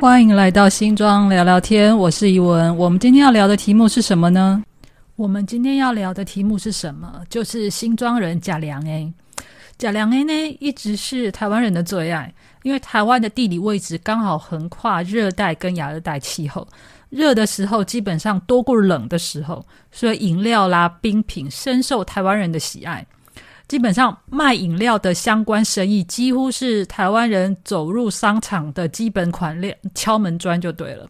欢迎来到新庄聊聊天，我是怡文。我们今天要聊的题目是什么呢？我们今天要聊的题目是什么？就是新庄人贾良 A。贾良 A 呢，一直是台湾人的最爱，因为台湾的地理位置刚好横跨热带跟亚热带气候，热的时候基本上多过冷的时候，所以饮料啦、冰品深受台湾人的喜爱。基本上卖饮料的相关生意，几乎是台湾人走入商场的基本款链敲门砖就对了。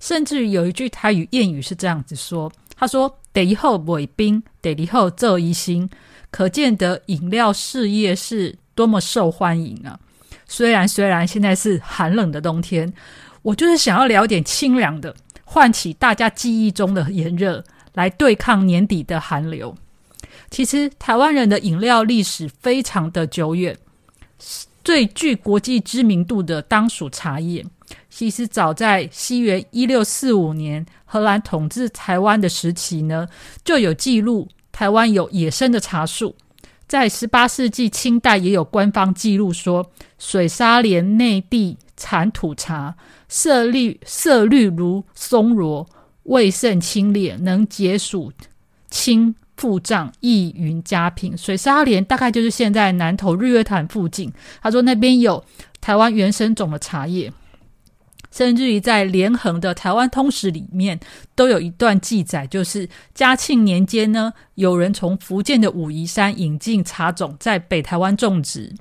甚至有一句台语谚语是这样子说：“他说，得以后尾冰，得以后这一心。”可见的饮料事业是多么受欢迎啊！虽然虽然现在是寒冷的冬天，我就是想要聊点清凉的，唤起大家记忆中的炎热，来对抗年底的寒流。其实台湾人的饮料历史非常的久远，最具国际知名度的当属茶叶。其实早在西元一六四五年荷兰统治台湾的时期呢，就有记录台湾有野生的茶树。在十八世纪清代也有官方记录说，水沙连内地产土茶，色绿色绿如松萝，味甚清冽，能解暑清。腹胀易云佳品，水沙莲大概就是现在南投日月潭附近。他说那边有台湾原生种的茶叶，甚至于在连横的台湾通史里面都有一段记载，就是嘉庆年间呢，有人从福建的武夷山引进茶种，在北台湾种植。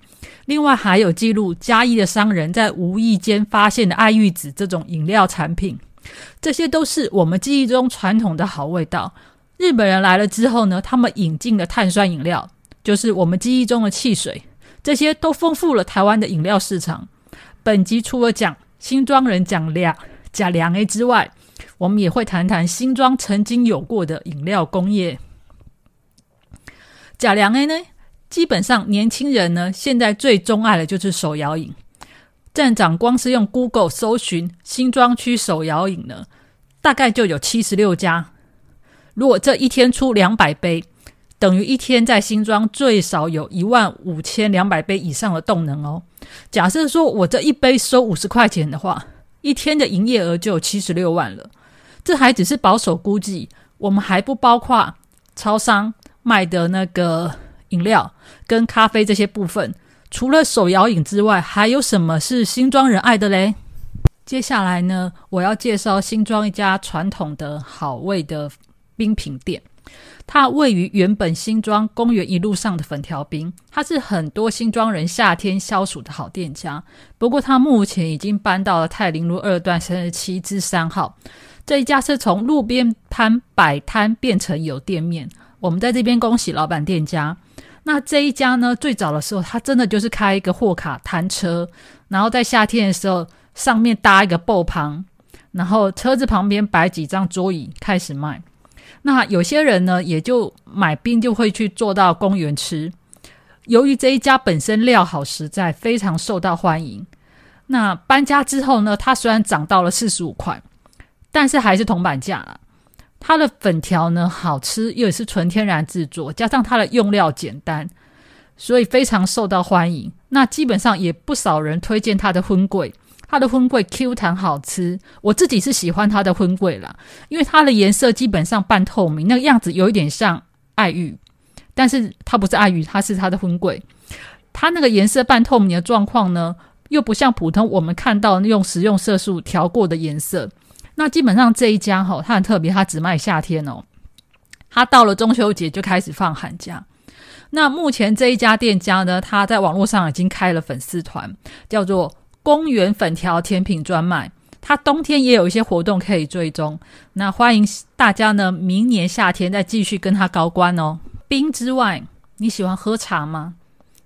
另外还有记录嘉义的商人在无意间发现的爱玉子这种饮料产品，这些都是我们记忆中传统的好味道。日本人来了之后呢，他们引进的碳酸饮料，就是我们记忆中的汽水，这些都丰富了台湾的饮料市场。本集除了讲新庄人讲两讲两 A 之外，我们也会谈谈新庄曾经有过的饮料工业。假良 A 呢，基本上年轻人呢现在最钟爱的就是手摇饮。站长光是用 Google 搜寻新庄区手摇饮呢，大概就有七十六家。如果这一天出两百杯，等于一天在新庄最少有一万五千两百杯以上的动能哦。假设说我这一杯收五十块钱的话，一天的营业额就有七十六万了。这还只是保守估计，我们还不包括超商卖的那个饮料跟咖啡这些部分。除了手摇饮之外，还有什么是新庄人爱的嘞？接下来呢，我要介绍新庄一家传统的好味的。冰品店，它位于原本新庄公园一路上的粉条冰，它是很多新庄人夏天消暑的好店家。不过，它目前已经搬到了泰林路二段三十七至三号。这一家是从路边摊摆摊变成有店面。我们在这边恭喜老板店家。那这一家呢，最早的时候，它真的就是开一个货卡摊车，然后在夏天的时候，上面搭一个布棚，然后车子旁边摆几张桌椅，开始卖。那有些人呢，也就买冰就会去坐到公园吃。由于这一家本身料好实在，非常受到欢迎。那搬家之后呢，它虽然涨到了四十五块，但是还是铜板价了。它的粉条呢好吃，又是纯天然制作，加上它的用料简单，所以非常受到欢迎。那基本上也不少人推荐它的荤桂。它的荤桂 Q 弹好吃，我自己是喜欢它的荤桂啦，因为它的颜色基本上半透明，那个样子有一点像爱玉，但是它不是爱玉，它是它的荤桂。它那个颜色半透明的状况呢，又不像普通我们看到用食用色素调过的颜色。那基本上这一家哈，它很特别，它只卖夏天哦，它到了中秋节就开始放寒假。那目前这一家店家呢，它在网络上已经开了粉丝团，叫做。公园粉条甜品专卖，它冬天也有一些活动可以追踪。那欢迎大家呢，明年夏天再继续跟它高官哦。冰之外，你喜欢喝茶吗？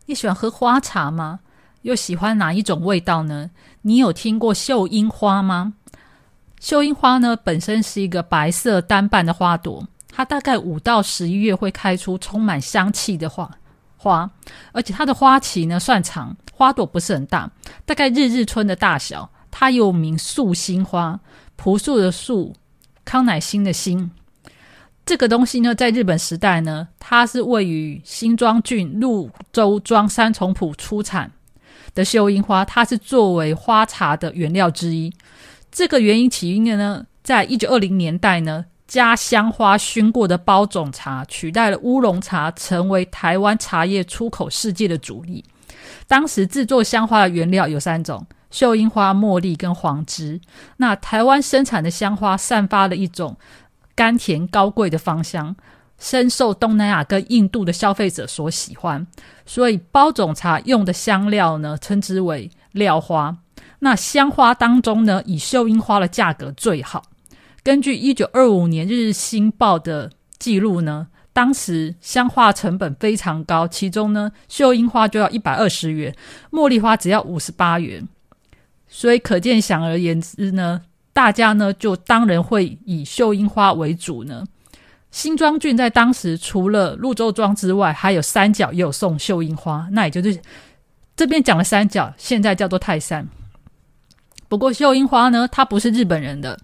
你喜欢喝花茶吗？又喜欢哪一种味道呢？你有听过绣樱花吗？绣樱花呢，本身是一个白色单瓣的花朵，它大概五到十一月会开出充满香气的花。花，而且它的花期呢算长，花朵不是很大，大概日日春的大小。它又名素心花，朴素的素，康乃馨的馨。这个东西呢，在日本时代呢，它是位于新庄郡鹿州庄三重浦出产。的秀樱花，它是作为花茶的原料之一。这个原因起因呢，在一九二零年代呢，加香花熏过的包种茶取代了乌龙茶，成为台湾茶叶出口世界的主力。当时制作香花的原料有三种：秀英花、茉莉跟黄枝。那台湾生产的香花散发了一种甘甜高贵的芳香，深受东南亚跟印度的消费者所喜欢。所以包种茶用的香料呢，称之为料花。那香花当中呢，以秀英花的价格最好。根据一九二五年《日新报》的记录呢，当时香花成本非常高，其中呢，秀英花就要一百二十元，茉莉花只要五十八元。所以可见，想而言之呢，大家呢就当然会以秀英花为主呢。新庄郡在当时除了潞州庄之外，还有三角也有送秀英花，那也就是这边讲的三角，现在叫做泰山。不过秀英花呢，它不是日本人的，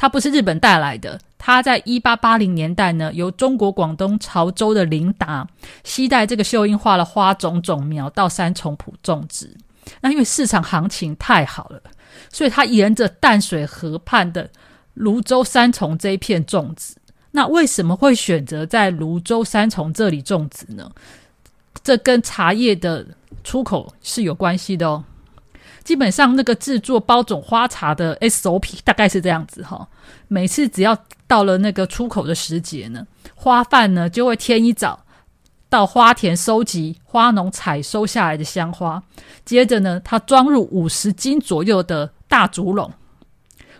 它不是日本带来的。它在一八八零年代呢，由中国广东潮州的林达携带这个秀英花的花种种苗到三重埔种植。那因为市场行情太好了，所以它沿着淡水河畔的泸州三重这一片种植。那为什么会选择在泸州三重这里种植呢？这跟茶叶的出口是有关系的哦。基本上，那个制作包种花茶的 SOP 大概是这样子哈。每次只要到了那个出口的时节呢，花贩呢就会天一早到花田收集花农采收下来的香花，接着呢，他装入五十斤左右的大竹笼，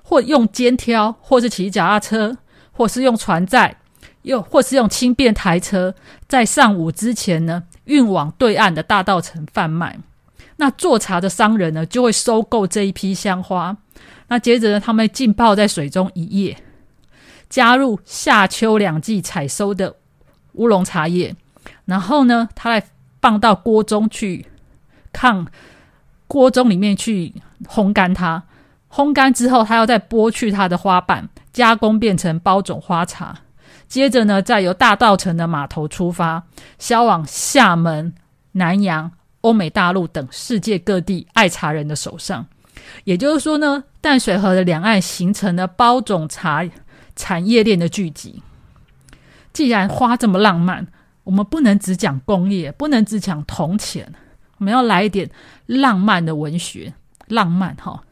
或用肩挑，或是骑脚踏车，或是用船载，又或是用轻便台车，在上午之前呢，运往对岸的大道城贩卖。那做茶的商人呢，就会收购这一批香花。那接着呢，他们浸泡在水中一夜，加入夏秋两季采收的乌龙茶叶，然后呢，他来放到锅中去，看锅中里面去烘干它。烘干之后，他要再剥去它的花瓣，加工变成包种花茶。接着呢，再由大道城的码头出发，销往厦门、南洋。欧美大陆等世界各地爱茶人的手上，也就是说呢，淡水河的两岸形成了包种茶产业链的聚集。既然花这么浪漫，我们不能只讲工业，不能只讲铜钱，我们要来一点浪漫的文学，浪漫哈。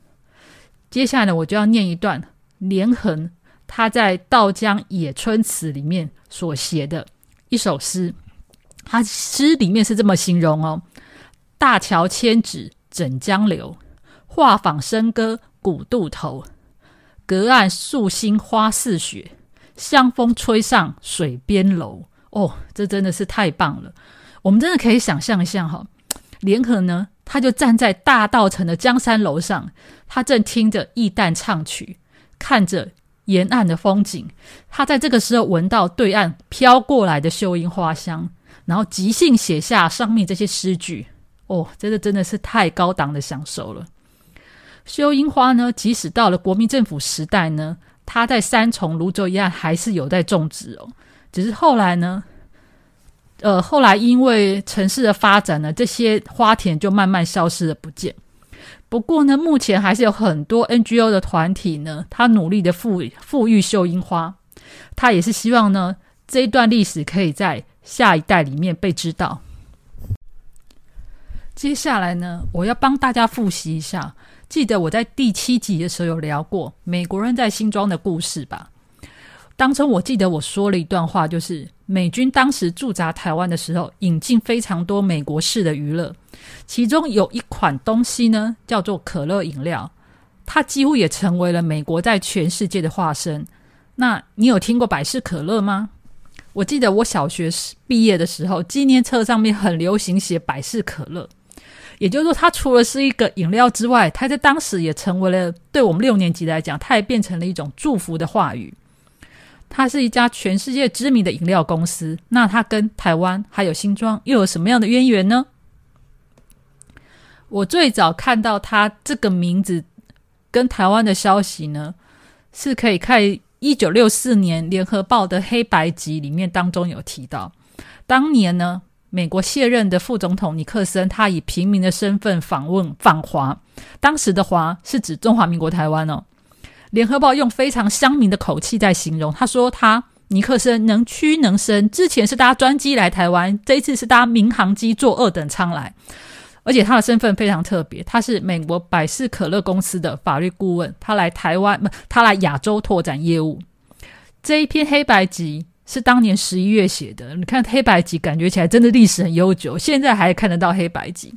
接下来呢，我就要念一段连横他在《道江野春词》里面所写的一首诗，他诗里面是这么形容哦。大桥千尺枕江流，画舫笙歌古渡头。隔岸素心花似雪，香风吹上水边楼。哦，这真的是太棒了！我们真的可以想象一下哈，联合呢，他就站在大道城的江山楼上，他正听着义旦唱曲，看着沿岸的风景。他在这个时候闻到对岸飘过来的秀英花香，然后即兴写下上面这些诗句。哦，这个真的是太高档的享受了。秀英花呢，即使到了国民政府时代呢，它在三重、泸州一样还是有在种植哦。只是后来呢，呃，后来因为城市的发展呢，这些花田就慢慢消失了不见。不过呢，目前还是有很多 NGO 的团体呢，他努力的富富裕秀英花，他也是希望呢，这一段历史可以在下一代里面被知道。接下来呢，我要帮大家复习一下。记得我在第七集的时候有聊过美国人在新庄的故事吧？当中我记得我说了一段话，就是美军当时驻扎台湾的时候，引进非常多美国式的娱乐，其中有一款东西呢，叫做可乐饮料，它几乎也成为了美国在全世界的化身。那你有听过百事可乐吗？我记得我小学毕业的时候，纪念册上面很流行写百事可乐。也就是说，它除了是一个饮料之外，它在当时也成为了对我们六年级来讲，它也变成了一种祝福的话语。它是一家全世界知名的饮料公司，那它跟台湾还有新庄又有什么样的渊源呢？我最早看到它这个名字跟台湾的消息呢，是可以看一九六四年联合报的黑白集里面当中有提到，当年呢。美国卸任的副总统尼克森，他以平民的身份访问访华，当时的“华”是指中华民国台湾哦。联合报用非常乡民的口气在形容，他说他尼克森能屈能伸，之前是搭专机来台湾，这一次是搭民航机坐二等舱来，而且他的身份非常特别，他是美国百事可乐公司的法律顾问，他来台湾，他来亚洲拓展业务。这一篇黑白集。是当年十一月写的，你看黑白集，感觉起来真的历史很悠久，现在还看得到黑白集。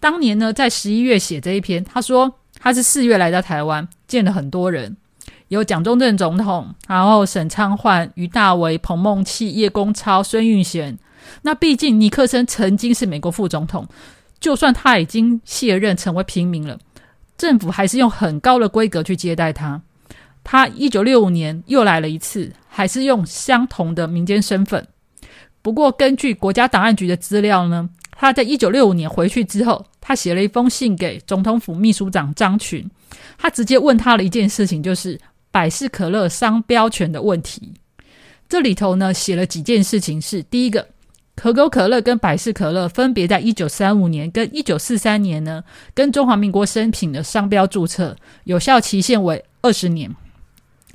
当年呢，在十一月写这一篇，他说他是四月来到台湾，见了很多人，有蒋中正总统，然后沈昌焕、于大为、彭孟祺、叶公超、孙运璇。那毕竟尼克森曾经是美国副总统，就算他已经卸任成为平民了，政府还是用很高的规格去接待他。他一九六五年又来了一次，还是用相同的民间身份。不过，根据国家档案局的资料呢，他在一九六五年回去之后，他写了一封信给总统府秘书长张群，他直接问他了一件事情，就是百事可乐商标权的问题。这里头呢，写了几件事情，是第一个，可口可乐跟百事可乐分别在一九三五年跟一九四三年呢，跟中华民国申请的商标注册，有效期限为二十年。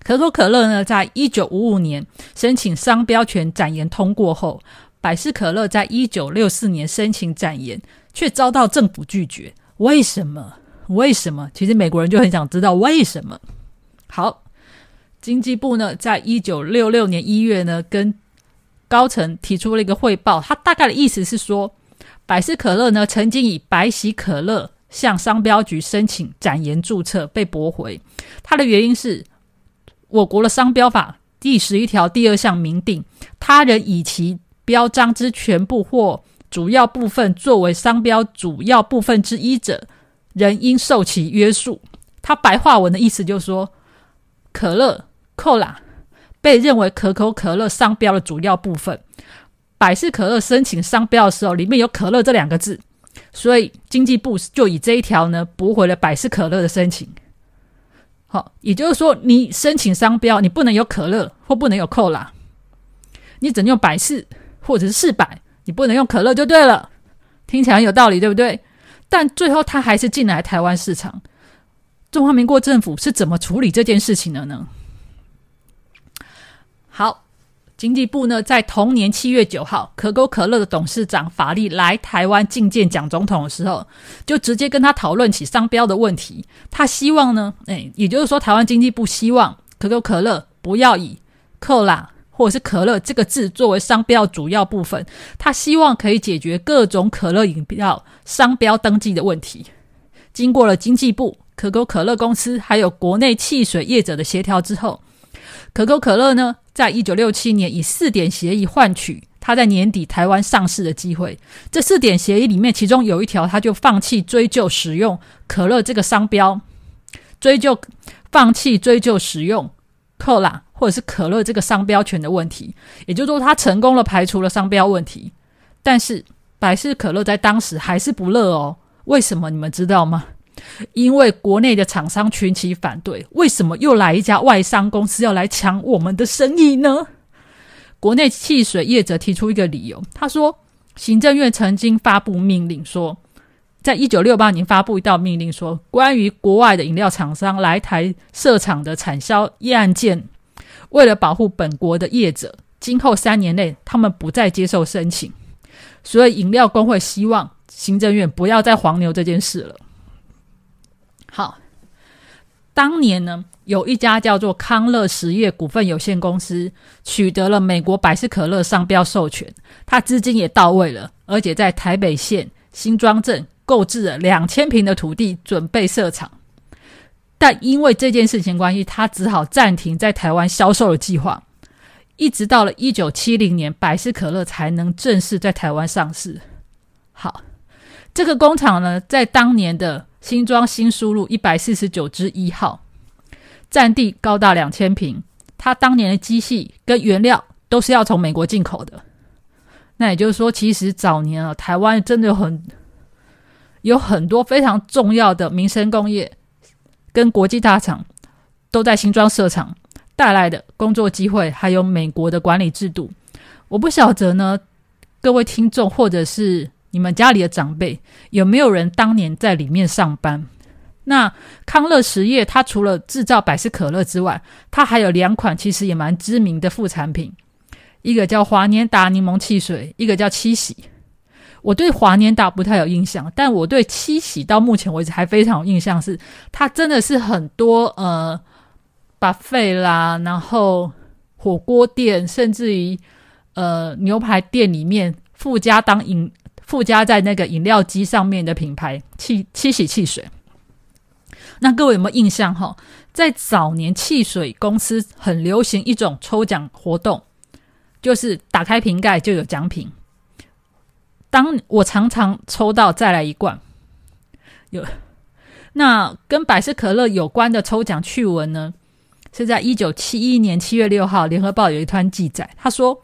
可口可乐呢，在一九五五年申请商标权展延通过后，百事可乐在一九六四年申请展延，却遭到政府拒绝。为什么？为什么？其实美国人就很想知道为什么。好，经济部呢，在一九六六年一月呢，跟高层提出了一个汇报，他大概的意思是说，百事可乐呢，曾经以百喜可乐向商标局申请展延注册，被驳回。他的原因是。我国的商标法第十一条第二项明定，他人以其标章之全部或主要部分作为商标主要部分之一者，人应受其约束。他白话文的意思就是说，可乐、扣啦被认为可口可乐商标的主要部分，百事可乐申请商标的时候，里面有可乐这两个字，所以经济部就以这一条呢驳回了百事可乐的申请。好，也就是说，你申请商标，你不能有可乐或不能有扣啦，你只能用百事或者是四百，你不能用可乐就对了。听起来有道理，对不对？但最后他还是进来台湾市场。中华民国政府是怎么处理这件事情的呢？好。经济部呢，在同年七月九号，可口可乐的董事长法力来台湾觐见蒋总统的时候，就直接跟他讨论起商标的问题。他希望呢，哎，也就是说，台湾经济部希望可口可乐不要以“克拉”或者是“可乐”这个字作为商标主要部分。他希望可以解决各种可乐饮料商标登记的问题。经过了经济部、可口可乐公司还有国内汽水业者的协调之后。可口可乐呢，在一九六七年以四点协议换取它在年底台湾上市的机会。这四点协议里面，其中有一条，他就放弃追究使用可乐这个商标，追究放弃追究使用可拉或者是可乐这个商标权的问题。也就是说，他成功了排除了商标问题。但是百事可乐在当时还是不乐哦。为什么？你们知道吗？因为国内的厂商群起反对，为什么又来一家外商公司要来抢我们的生意呢？国内汽水业者提出一个理由，他说，行政院曾经发布命令说，在一九六八年发布一道命令说，关于国外的饮料厂商来台设厂的产销业案件，为了保护本国的业者，今后三年内他们不再接受申请，所以饮料工会希望行政院不要再黄牛这件事了。好，当年呢，有一家叫做康乐实业股份有限公司取得了美国百事可乐商标授权，它资金也到位了，而且在台北县新庄镇购置了两千平的土地，准备设厂。但因为这件事情关系，他只好暂停在台湾销售的计划，一直到了一九七零年，百事可乐才能正式在台湾上市。好，这个工厂呢，在当年的。新庄新输入一百四十九支一号，占地高达两千平。它当年的机器跟原料都是要从美国进口的。那也就是说，其实早年啊，台湾真的有很有很多非常重要的民生工业跟国际大厂都在新庄设厂，带来的工作机会还有美国的管理制度。我不晓得呢，各位听众或者是你们家里的长辈，有没有人当年在里面上班？那康乐实业它除了制造百事可乐之外，它还有两款其实也蛮知名的副产品，一个叫华年达柠檬汽水，一个叫七喜。我对华年达不太有印象，但我对七喜到目前为止还非常有印象，是它真的是很多呃把费啦，然后火锅店，甚至于呃牛排店里面附加当饮附加在那个饮料机上面的品牌七七喜汽水。那各位有没有印象哈？在早年汽水公司很流行一种抽奖活动，就是打开瓶盖就有奖品。当我常常抽到再来一罐，有那跟百事可乐有关的抽奖趣闻呢？是在一九七一年七月六号，《联合报》有一段记载，他说，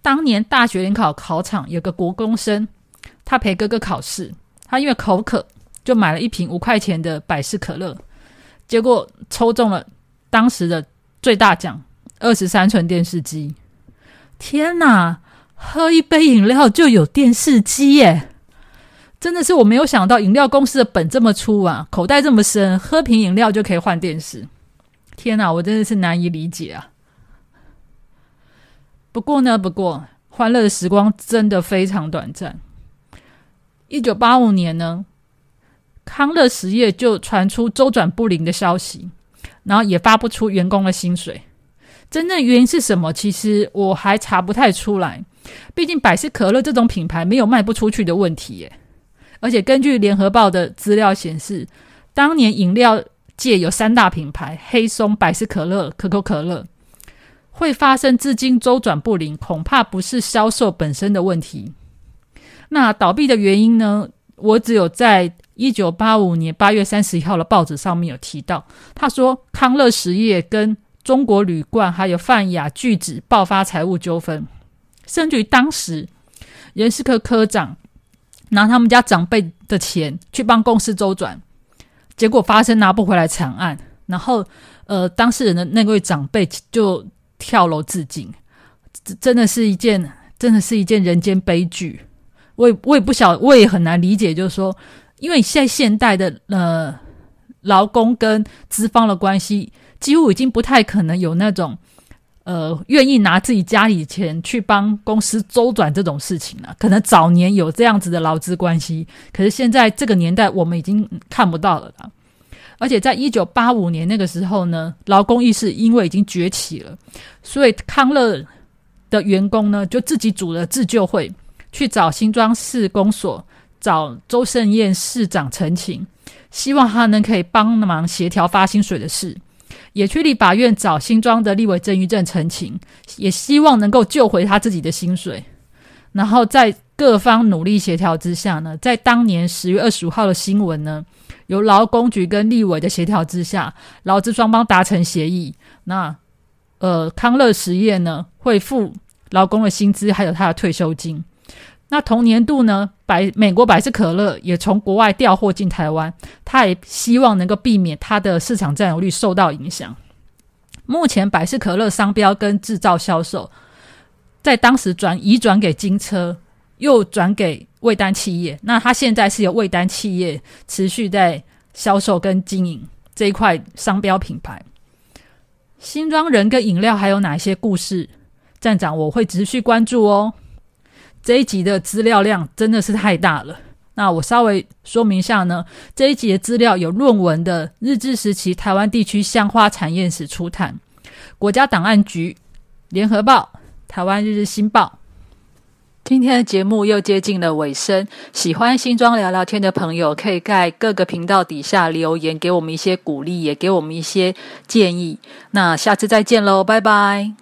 当年大学联考考场有个国公生，他陪哥哥考试，他因为口渴。就买了一瓶五块钱的百事可乐，结果抽中了当时的最大奖二十三寸电视机。天哪，喝一杯饮料就有电视机耶！真的是我没有想到，饮料公司的本这么粗啊，口袋这么深，喝瓶饮料就可以换电视。天哪，我真的是难以理解啊！不过呢，不过欢乐的时光真的非常短暂。一九八五年呢。康乐实业就传出周转不灵的消息，然后也发不出员工的薪水。真正原因是什么？其实我还查不太出来。毕竟百事可乐这种品牌没有卖不出去的问题耶。而且根据联合报的资料显示，当年饮料界有三大品牌：黑松、百事可乐、可口可乐，会发生资金周转不灵，恐怕不是销售本身的问题。那倒闭的原因呢？我只有在。一九八五年八月三十一号的报纸上面有提到，他说康乐实业跟中国旅馆还有泛亚巨子爆发财务纠纷，甚至于当时人事科科长拿他们家长辈的钱去帮公司周转，结果发生拿不回来惨案，然后呃当事人的那位长辈就跳楼自尽，真的是一件真的是一件人间悲剧。我也我也不晓，我也很难理解，就是说。因为现在现代的呃劳工跟资方的关系，几乎已经不太可能有那种呃愿意拿自己家里钱去帮公司周转这种事情了。可能早年有这样子的劳资关系，可是现在这个年代我们已经看不到了。而且在一九八五年那个时候呢，劳工意识因为已经崛起了，所以康乐的员工呢就自己组了自救会，去找新庄市公所。找周盛燕市长陈情，希望他能可以帮忙协调发薪水的事，也去立法院找新庄的立委郑玉正陈情，也希望能够救回他自己的薪水。然后在各方努力协调之下呢，在当年十月二十五号的新闻呢，由劳工局跟立委的协调之下，劳资双方达成协议。那呃，康乐实业呢会付劳工的薪资，还有他的退休金。那同年度呢，百美国百事可乐也从国外调货进台湾，他也希望能够避免它的市场占有率受到影响。目前百事可乐商标跟制造销售，在当时转移转给金车，又转给味丹企业。那它现在是由味丹企业持续在销售跟经营这一块商标品牌。新庄人跟饮料还有哪些故事？站长我会持续关注哦。这一集的资料量真的是太大了。那我稍微说明一下呢，这一集的资料有论文的日治时期台湾地区香花产业史初探、国家档案局、联合报、台湾日日新报。今天的节目又接近了尾声，喜欢新庄聊聊天的朋友，可以在各个频道底下留言，给我们一些鼓励，也给我们一些建议。那下次再见喽，拜拜。